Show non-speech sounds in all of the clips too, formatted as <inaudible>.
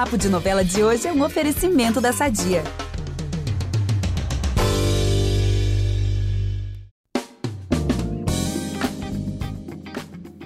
Papo de Novela de hoje é um oferecimento da Sadia.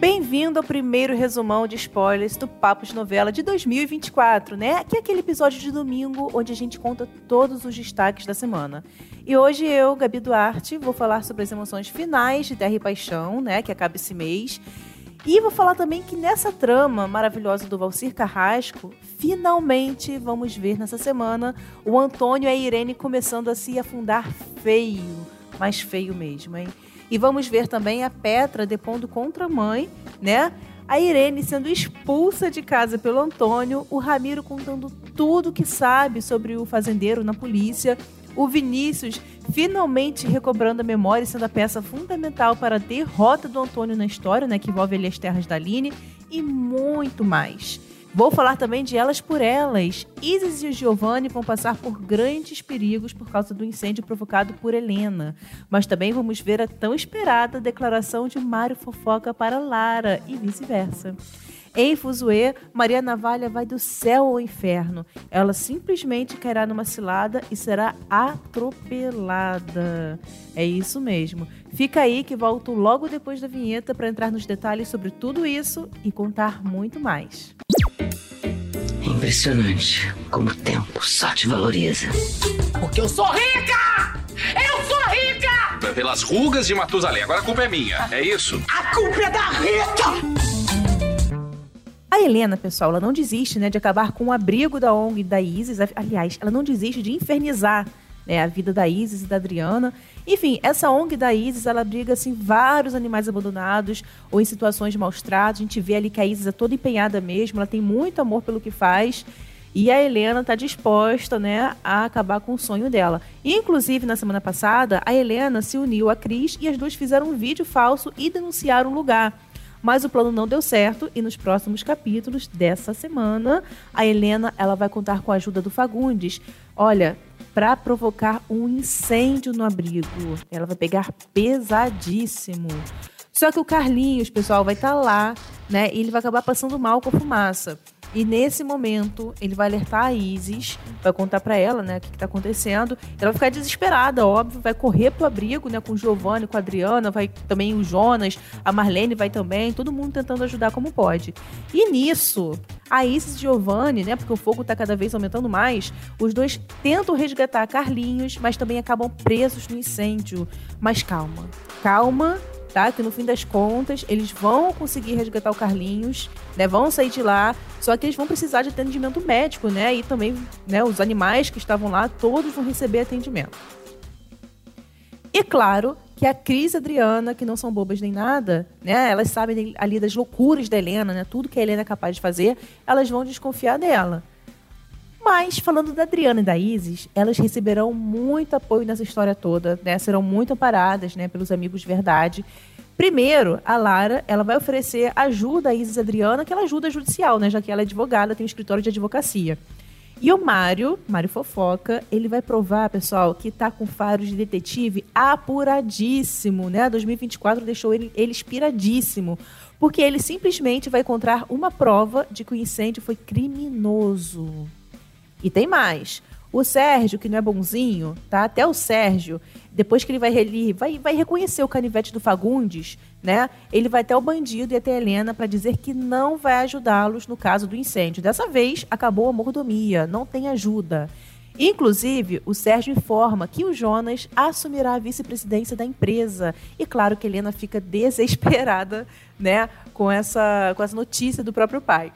Bem-vindo ao primeiro resumão de spoilers do Papo de Novela de 2024, né? Aqui é aquele episódio de domingo onde a gente conta todos os destaques da semana. E hoje eu, Gabi Duarte, vou falar sobre as emoções finais de Terra e Paixão, né? Que acaba esse mês. E vou falar também que nessa trama maravilhosa do Valcir Carrasco, finalmente vamos ver nessa semana o Antônio e a Irene começando a se afundar feio, mais feio mesmo, hein? E vamos ver também a Petra depondo contra a mãe, né? A Irene sendo expulsa de casa pelo Antônio, o Ramiro contando tudo que sabe sobre o fazendeiro na polícia, o Vinícius finalmente recobrando a memória e sendo a peça fundamental para a derrota do Antônio na história, né, que envolve ali as terras da Aline, e muito mais. Vou falar também de Elas por Elas. Isis e Giovanni vão passar por grandes perigos por causa do incêndio provocado por Helena. Mas também vamos ver a tão esperada declaração de Mário Fofoca para Lara e vice-versa. Em Fuzue, Maria Navalha vai do céu ao inferno. Ela simplesmente cairá numa cilada e será atropelada. É isso mesmo. Fica aí que volto logo depois da vinheta para entrar nos detalhes sobre tudo isso e contar muito mais. É impressionante como o tempo só te valoriza. Porque eu sou rica! Eu sou rica! Pelas rugas de Matusalém, agora a culpa é minha, é isso? A culpa é da Rita! A Helena, pessoal, ela não desiste né, de acabar com o abrigo da ONG da Isis. Aliás, ela não desiste de infernizar né, a vida da Isis e da Adriana. Enfim, essa ONG da Isis, ela abriga assim, vários animais abandonados ou em situações de maus tratos. A gente vê ali que a Isis é toda empenhada mesmo, ela tem muito amor pelo que faz. E a Helena está disposta né, a acabar com o sonho dela. Inclusive, na semana passada, a Helena se uniu a Cris e as duas fizeram um vídeo falso e denunciaram o lugar. Mas o plano não deu certo e nos próximos capítulos dessa semana, a Helena ela vai contar com a ajuda do Fagundes. Olha, para provocar um incêndio no abrigo. Ela vai pegar pesadíssimo. Só que o Carlinhos, pessoal, vai estar tá lá, né? E ele vai acabar passando mal com a fumaça. E nesse momento, ele vai alertar a Isis, vai contar para ela, né, o que, que tá acontecendo. Ela vai ficar desesperada, óbvio, vai correr pro abrigo, né, com o Giovanni, com a Adriana, vai também o Jonas, a Marlene vai também, todo mundo tentando ajudar como pode. E nisso, a Isis e Giovanni, né, porque o fogo tá cada vez aumentando mais, os dois tentam resgatar Carlinhos, mas também acabam presos no incêndio. Mas calma, calma, Que no fim das contas, eles vão conseguir resgatar o Carlinhos, né? Vão sair de lá, só que eles vão precisar de atendimento médico, né? E também, né, os animais que estavam lá, todos vão receber atendimento. E claro que a Cris e a Adriana, que não são bobas nem nada, né? Elas sabem ali das loucuras da Helena, né? Tudo que a Helena é capaz de fazer, elas vão desconfiar dela. Mas, falando da Adriana e da Isis, elas receberão muito apoio nessa história toda, né? Serão muito amparadas, né, pelos amigos de verdade. Primeiro, a Lara, ela vai oferecer ajuda à Isis e Adriana, que ela ajuda judicial, né, já que ela é advogada, tem um escritório de advocacia. E o Mário, Mário Fofoca, ele vai provar, pessoal, que tá com faros de detetive apuradíssimo, né? 2024 deixou ele, ele inspiradíssimo, porque ele simplesmente vai encontrar uma prova de que o incêndio foi criminoso. E tem mais. O Sérgio, que não é bonzinho, tá? Até o Sérgio, depois que ele vai, ele vai, vai reconhecer o canivete do Fagundes, né? Ele vai até o bandido e até a Helena para dizer que não vai ajudá-los no caso do incêndio. Dessa vez, acabou a mordomia, não tem ajuda. Inclusive, o Sérgio informa que o Jonas assumirá a vice-presidência da empresa. E claro que Helena fica <laughs> desesperada, né, com essa, com essa notícia do próprio pai.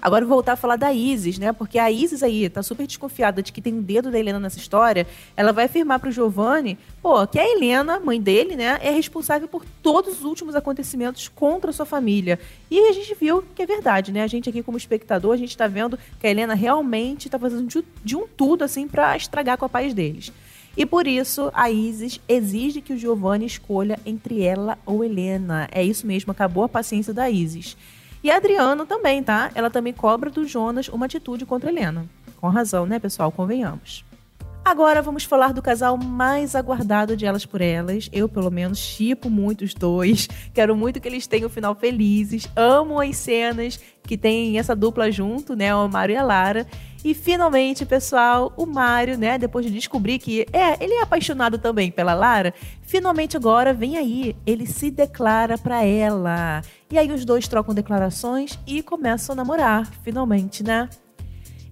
Agora voltar a falar da Isis, né? Porque a Isis aí tá super desconfiada de que tem um dedo da Helena nessa história. Ela vai afirmar pro Giovanni, pô, que a Helena, mãe dele, né, é responsável por todos os últimos acontecimentos contra a sua família. E a gente viu que é verdade, né? A gente aqui como espectador, a gente tá vendo que a Helena realmente tá fazendo de, de um tudo assim para estragar com a paz deles. E por isso a Isis exige que o Giovanni escolha entre ela ou Helena. É isso mesmo, acabou a paciência da Isis. E a Adriana também, tá? Ela também cobra do Jonas uma atitude contra Helena. Com razão, né, pessoal? Convenhamos. Agora vamos falar do casal mais aguardado de Elas por Elas. Eu, pelo menos, chipo muito os dois. <laughs> Quero muito que eles tenham final felizes. Amo as cenas que tem essa dupla junto, né? O Mário e a Lara. E finalmente, pessoal, o Mário, né, depois de descobrir que é, ele é apaixonado também pela Lara, finalmente agora vem aí, ele se declara para ela. E aí os dois trocam declarações e começam a namorar, finalmente, né?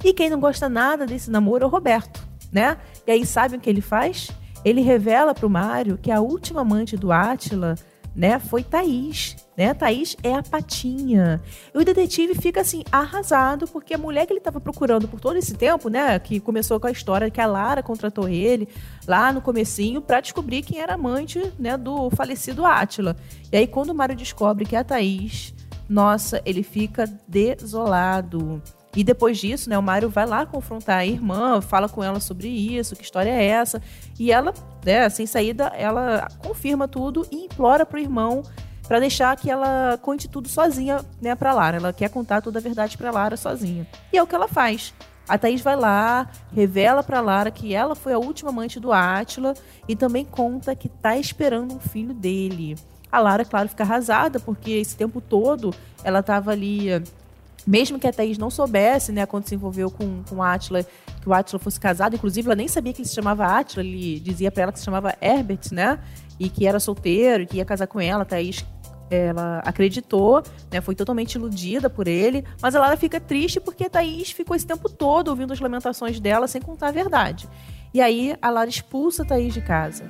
E quem não gosta nada desse namoro é o Roberto, né? E aí sabe o que ele faz? Ele revela pro Mário que a última amante do Átila né, foi Thaís. Né? Thaís é a patinha. E o detetive fica assim, arrasado, porque a mulher que ele estava procurando por todo esse tempo, né? Que começou com a história que a Lara contratou ele lá no comecinho para descobrir quem era amante né, do falecido Átila. E aí, quando o Mário descobre que é a Thaís, nossa, ele fica desolado. E depois disso, né, o Mário vai lá confrontar a irmã, fala com ela sobre isso, que história é essa. E ela, né, sem saída, ela confirma tudo e implora pro irmão para deixar que ela conte tudo sozinha, né, pra Lara. Ela quer contar toda a verdade pra Lara sozinha. E é o que ela faz. A Thaís vai lá, revela pra Lara que ela foi a última amante do Átila e também conta que tá esperando um filho dele. A Lara, claro, fica arrasada, porque esse tempo todo ela tava ali mesmo que a Thaís não soubesse, né, quando se envolveu com, com o Átila, que o Átila fosse casado, inclusive ela nem sabia que ele se chamava Átila, ele dizia para ela que se chamava Herbert, né, e que era solteiro, e que ia casar com ela, a Thaís ela acreditou, né, foi totalmente iludida por ele, mas a Lara fica triste porque a Thaís ficou esse tempo todo ouvindo as lamentações dela sem contar a verdade. E aí a Lara expulsa a Thaís de casa.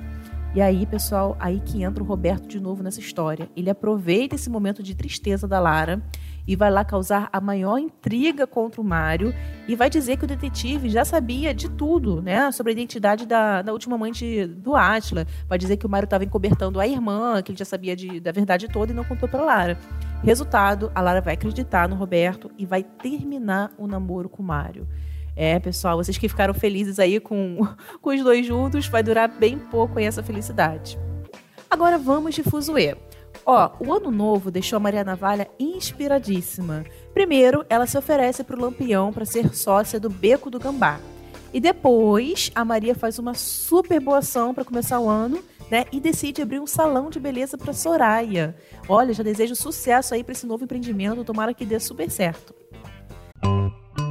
E aí, pessoal, aí que entra o Roberto de novo nessa história. Ele aproveita esse momento de tristeza da Lara e vai lá causar a maior intriga contra o Mário e vai dizer que o detetive já sabia de tudo, né, sobre a identidade da, da última amante do Átila. Vai dizer que o Mário estava encobertando a irmã, que ele já sabia de, da verdade toda e não contou para Lara. Resultado, a Lara vai acreditar no Roberto e vai terminar o namoro com o Mário. É, pessoal, vocês que ficaram felizes aí com, <laughs> com os dois juntos, vai durar bem pouco aí essa felicidade. Agora vamos de fuzuê. Ó, o ano novo deixou a Maria Navalha inspiradíssima. Primeiro, ela se oferece para o Lampião para ser sócia do Beco do Gambá. E depois, a Maria faz uma super boa ação para começar o ano, né? E decide abrir um salão de beleza para Soraya. Olha, já desejo sucesso aí para esse novo empreendimento, tomara que dê super certo.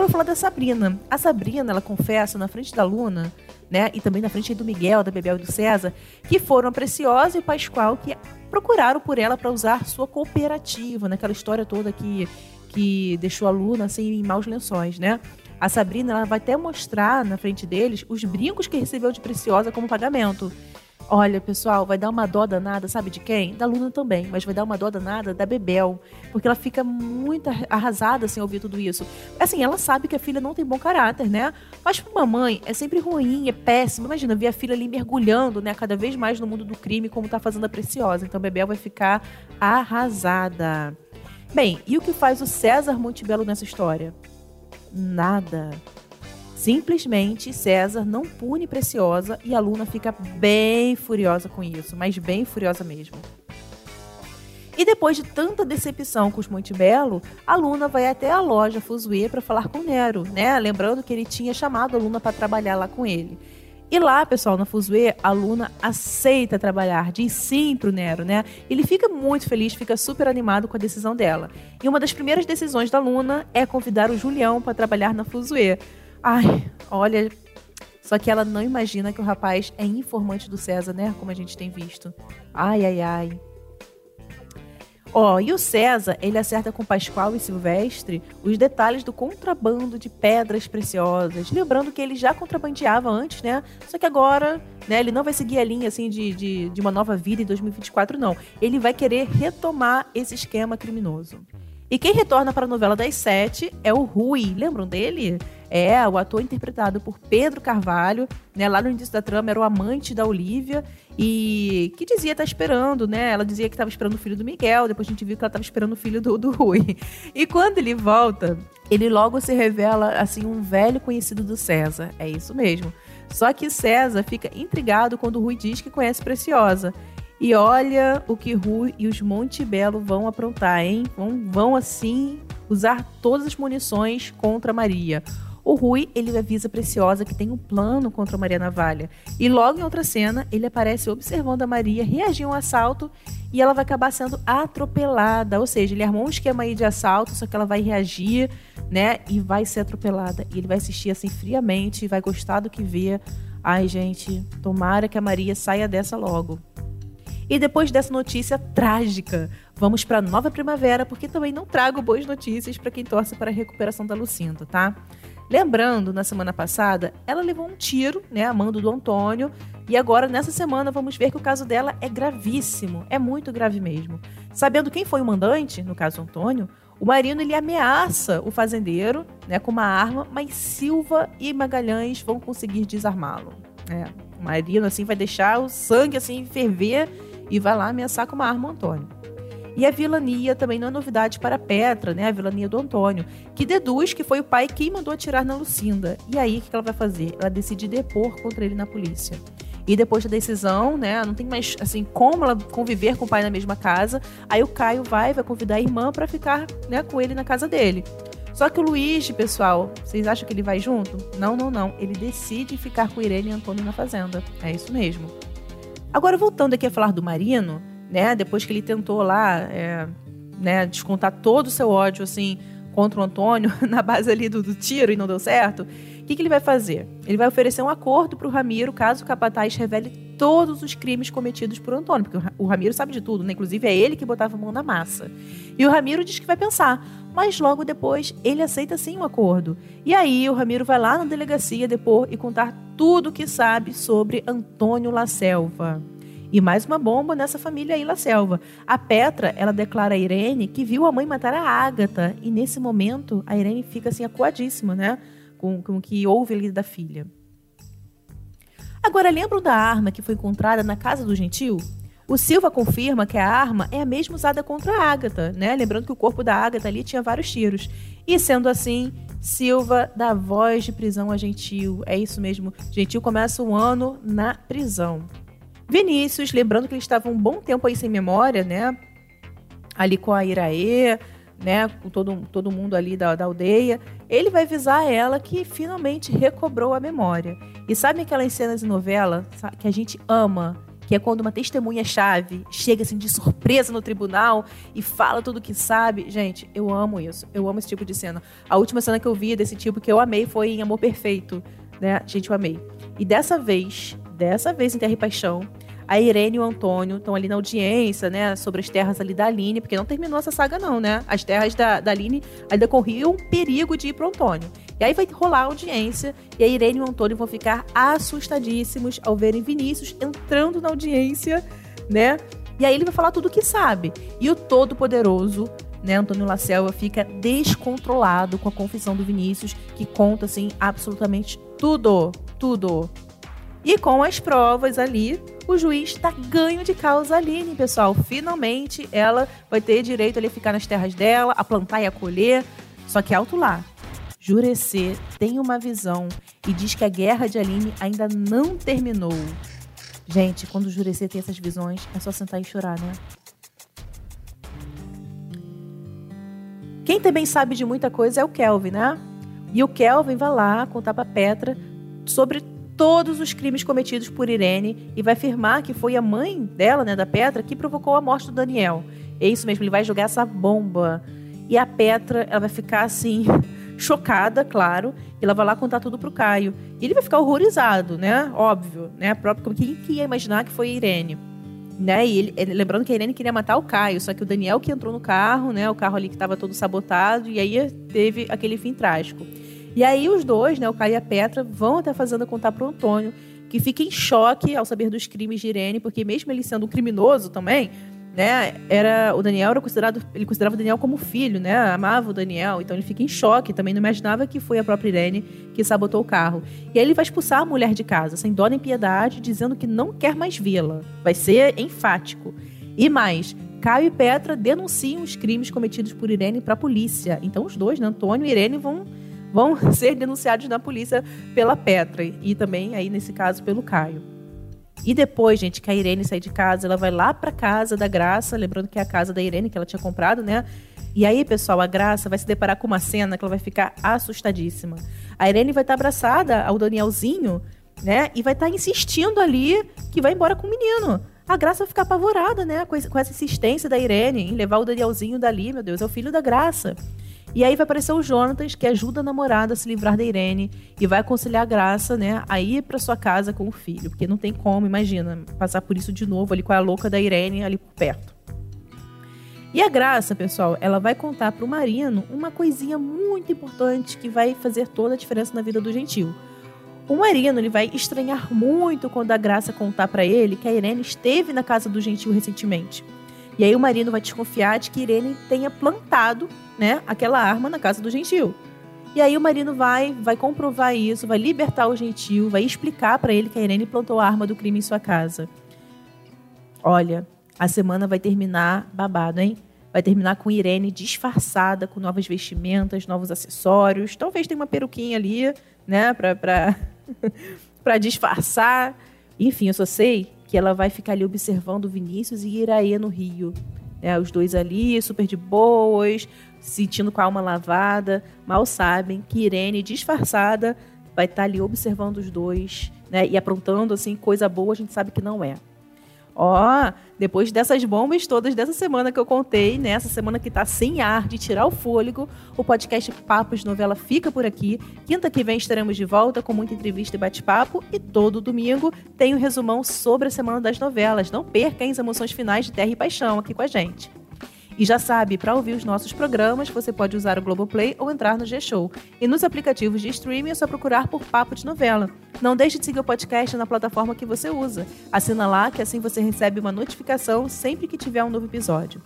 Agora eu vou falar da Sabrina. A Sabrina, ela confessa na frente da Luna né? E também na frente do Miguel, da Bebel e do César, que foram a Preciosa e o Pascoal que procuraram por ela para usar sua cooperativa, naquela história toda que, que deixou a Luna assim em maus lençóis, né? A Sabrina ela vai até mostrar na frente deles os brincos que recebeu de Preciosa como pagamento. Olha, pessoal, vai dar uma dó danada, sabe de quem? Da Luna também, mas vai dar uma dó danada da Bebel, porque ela fica muito arrasada sem ouvir tudo isso. Assim, ela sabe que a filha não tem bom caráter, né? Mas pra uma mãe é sempre ruim, é péssimo. Imagina, ver a filha ali mergulhando, né, cada vez mais no mundo do crime, como tá fazendo a Preciosa. Então Bebel vai ficar arrasada. Bem, e o que faz o César Montebello nessa história? Nada. Simplesmente César não pune Preciosa e a Luna fica bem furiosa com isso, mas bem furiosa mesmo. E depois de tanta decepção com os Montebello, a Luna vai até a loja Fuzue para falar com Nero, né? Lembrando que ele tinha chamado a Luna para trabalhar lá com ele. E lá, pessoal, na Fuzue, a Luna aceita trabalhar, diz sim pro Nero, né? Ele fica muito feliz, fica super animado com a decisão dela. E uma das primeiras decisões da Luna é convidar o Julião para trabalhar na Fuzue. Ai, olha. Só que ela não imagina que o rapaz é informante do César, né? Como a gente tem visto. Ai, ai, ai. Ó, oh, e o César, ele acerta com Pascoal e Silvestre os detalhes do contrabando de pedras preciosas. Lembrando que ele já contrabandeava antes, né? Só que agora, né, ele não vai seguir a linha, assim, de, de, de uma nova vida em 2024, não. Ele vai querer retomar esse esquema criminoso. E quem retorna para a novela das sete é o Rui. Lembram dele? É, o ator interpretado por Pedro Carvalho, né? Lá no início da trama era o amante da Olivia e que dizia estar tá esperando, né? Ela dizia que estava esperando o filho do Miguel, depois a gente viu que ela estava esperando o filho do, do Rui. E quando ele volta, ele logo se revela assim um velho conhecido do César. É isso mesmo. Só que César fica intrigado quando o Rui diz que conhece Preciosa. E olha o que Rui e os Monte Belo vão aprontar, hein? Vão, vão assim usar todas as munições contra Maria. O Rui, ele avisa a Preciosa que tem um plano contra a Maria Navalha. E logo em outra cena, ele aparece observando a Maria reagir a um assalto e ela vai acabar sendo atropelada. Ou seja, ele armou um esquema aí de assalto, só que ela vai reagir, né? E vai ser atropelada. E ele vai assistir assim friamente, vai gostar do que vê. Ai, gente, tomara que a Maria saia dessa logo. E depois dessa notícia trágica, vamos para Nova Primavera, porque também não trago boas notícias para quem torce para a recuperação da Lucinda, tá? Lembrando, na semana passada, ela levou um tiro, né, a mando do Antônio, e agora nessa semana vamos ver que o caso dela é gravíssimo, é muito grave mesmo. Sabendo quem foi o mandante, no caso Antônio, o Marino ele ameaça o fazendeiro, né, com uma arma, mas Silva e Magalhães vão conseguir desarmá-lo. É, o Marino assim vai deixar o sangue assim ferver e vai lá ameaçar com uma arma o Antônio. E a vilania também não é novidade para Petra, né? A vilania do Antônio, que deduz que foi o pai quem mandou atirar na Lucinda. E aí, o que ela vai fazer? Ela decide depor contra ele na polícia. E depois da decisão, né, não tem mais assim como ela conviver com o pai na mesma casa. Aí o Caio vai, vai convidar a irmã para ficar, né, com ele na casa dele. Só que o Luiz, pessoal, vocês acham que ele vai junto? Não, não, não. Ele decide ficar com Irene e Antônio na fazenda. É isso mesmo. Agora voltando aqui a falar do Marino, né? Depois que ele tentou lá, é, né, descontar todo o seu ódio, assim, contra o Antônio, <laughs> na base ali do, do tiro e não deu certo, o que, que ele vai fazer? Ele vai oferecer um acordo para o Ramiro caso o Capataz revele todos os crimes cometidos por Antônio, porque o Ramiro sabe de tudo, né? Inclusive é ele que botava a mão na massa. E o Ramiro diz que vai pensar, mas logo depois ele aceita sim o um acordo. E aí o Ramiro vai lá na delegacia depor e contar tudo o que sabe sobre Antônio La Selva. E mais uma bomba nessa família aí, La Selva. A Petra, ela declara a Irene que viu a mãe matar a Ágata. E nesse momento, a Irene fica assim acuadíssima, né? Com, com o que houve ali da filha. Agora, lembram da arma que foi encontrada na casa do Gentil? O Silva confirma que a arma é a mesma usada contra a Ágata, né? Lembrando que o corpo da Ágata ali tinha vários tiros. E sendo assim, Silva dá voz de prisão a Gentil. É isso mesmo. Gentil começa o ano na prisão. Vinícius, lembrando que ele estava um bom tempo aí sem memória, né? Ali com a Iraê, né? Com todo, todo mundo ali da, da aldeia. Ele vai avisar ela que finalmente recobrou a memória. E sabe aquelas cenas de novela que a gente ama? que é quando uma testemunha-chave chega assim de surpresa no tribunal e fala tudo que sabe. Gente, eu amo isso. Eu amo esse tipo de cena. A última cena que eu vi desse tipo que eu amei foi em Amor Perfeito, né? Gente, eu amei. E dessa vez, dessa vez em Terra e Paixão, a Irene e o Antônio estão ali na audiência, né, sobre as terras ali da Aline, porque não terminou essa saga não, né? As terras da, da Aline ainda corriam perigo de ir pro Antônio. E aí vai rolar a audiência e a Irene e o Antônio vão ficar assustadíssimos ao verem Vinícius entrando na audiência, né? E aí ele vai falar tudo o que sabe. E o todo-poderoso né, Antônio Lacelva fica descontrolado com a confissão do Vinícius, que conta assim absolutamente tudo, tudo. E com as provas ali, o juiz está ganho de causa Aline, pessoal. Finalmente ela vai ter direito a ficar nas terras dela, a plantar e a colher. Só que alto lá. Jurecê tem uma visão e diz que a guerra de Aline ainda não terminou. Gente, quando o Jurecê tem essas visões, é só sentar e chorar, né? Quem também sabe de muita coisa é o Kelvin, né? E o Kelvin vai lá contar pra Petra sobre todos os crimes cometidos por Irene e vai afirmar que foi a mãe dela, né, da Petra, que provocou a morte do Daniel. É isso mesmo, ele vai jogar essa bomba. E a Petra, ela vai ficar assim, <laughs> chocada, claro, e ela vai lá contar tudo pro Caio. E ele vai ficar horrorizado, né? Óbvio, né? Próprio, quem que ia imaginar que foi a Irene? Né? E ele, lembrando que a Irene queria matar o Caio, só que o Daniel que entrou no carro, né? O carro ali que estava todo sabotado, e aí teve aquele fim trágico. E aí os dois, né, o Caio e a Petra, vão até a fazenda contar pro Antônio, que fica em choque ao saber dos crimes de Irene, porque mesmo ele sendo um criminoso também, né? Era o Daniel era considerado, ele considerava o Daniel como filho, né? Amava o Daniel, então ele fica em choque, também não imaginava que foi a própria Irene que sabotou o carro. E aí ele vai expulsar a mulher de casa, sem dó nem piedade, dizendo que não quer mais vê-la. Vai ser enfático. E mais, Caio e Petra denunciam os crimes cometidos por Irene para a polícia. Então os dois, né, Antônio e Irene, vão, vão <laughs> ser denunciados na polícia pela Petra e também aí nesse caso pelo Caio. E depois, gente, que a Irene sai de casa, ela vai lá para casa da Graça, lembrando que é a casa da Irene que ela tinha comprado, né? E aí, pessoal, a Graça vai se deparar com uma cena que ela vai ficar assustadíssima. A Irene vai estar abraçada ao Danielzinho, né? E vai estar insistindo ali que vai embora com o menino. A Graça vai ficar apavorada, né? Com essa insistência da Irene em levar o Danielzinho dali, meu Deus, é o filho da Graça. E aí vai aparecer o Jonatas, que ajuda a namorada a se livrar da Irene e vai aconselhar a Graça, né, a ir para sua casa com o filho, porque não tem como, imagina, passar por isso de novo ali com a louca da Irene ali por perto. E a Graça, pessoal, ela vai contar para o Marino uma coisinha muito importante que vai fazer toda a diferença na vida do Gentil. O Marino ele vai estranhar muito quando a Graça contar para ele que a Irene esteve na casa do Gentil recentemente. E aí o Marino vai desconfiar de que Irene tenha plantado, né, aquela arma na casa do Gentil. E aí o Marino vai, vai comprovar isso, vai libertar o Gentil, vai explicar para ele que a Irene plantou a arma do crime em sua casa. Olha, a semana vai terminar babado, hein? Vai terminar com Irene disfarçada, com novas vestimentas, novos acessórios. Talvez tenha uma peruquinha ali, né, pra, pra, <laughs> pra disfarçar. Enfim, eu só sei que ela vai ficar ali observando Vinícius e Iraê no Rio. É, os dois ali, super de boas, sentindo com a alma lavada. Mal sabem que Irene, disfarçada, vai estar ali observando os dois, né? E aprontando, assim, coisa boa, a gente sabe que não é. Ó, depois dessas bombas todas dessa semana que eu contei, nessa né, semana que tá sem ar, de tirar o fôlego, o podcast Papos Novela fica por aqui. Quinta que vem estaremos de volta com muita entrevista e bate-papo. E todo domingo tem um resumão sobre a semana das novelas. Não perca as emoções finais de Terra e Paixão aqui com a gente. E já sabe, para ouvir os nossos programas, você pode usar o Globoplay ou entrar no G-Show. E nos aplicativos de streaming é só procurar por Papo de Novela. Não deixe de seguir o podcast na plataforma que você usa. Assina lá que assim você recebe uma notificação sempre que tiver um novo episódio.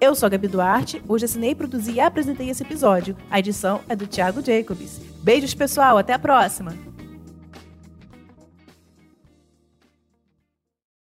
Eu sou a Gabi Duarte, hoje assinei, produzi e apresentei esse episódio. A edição é do Thiago Jacobs. Beijos, pessoal, até a próxima!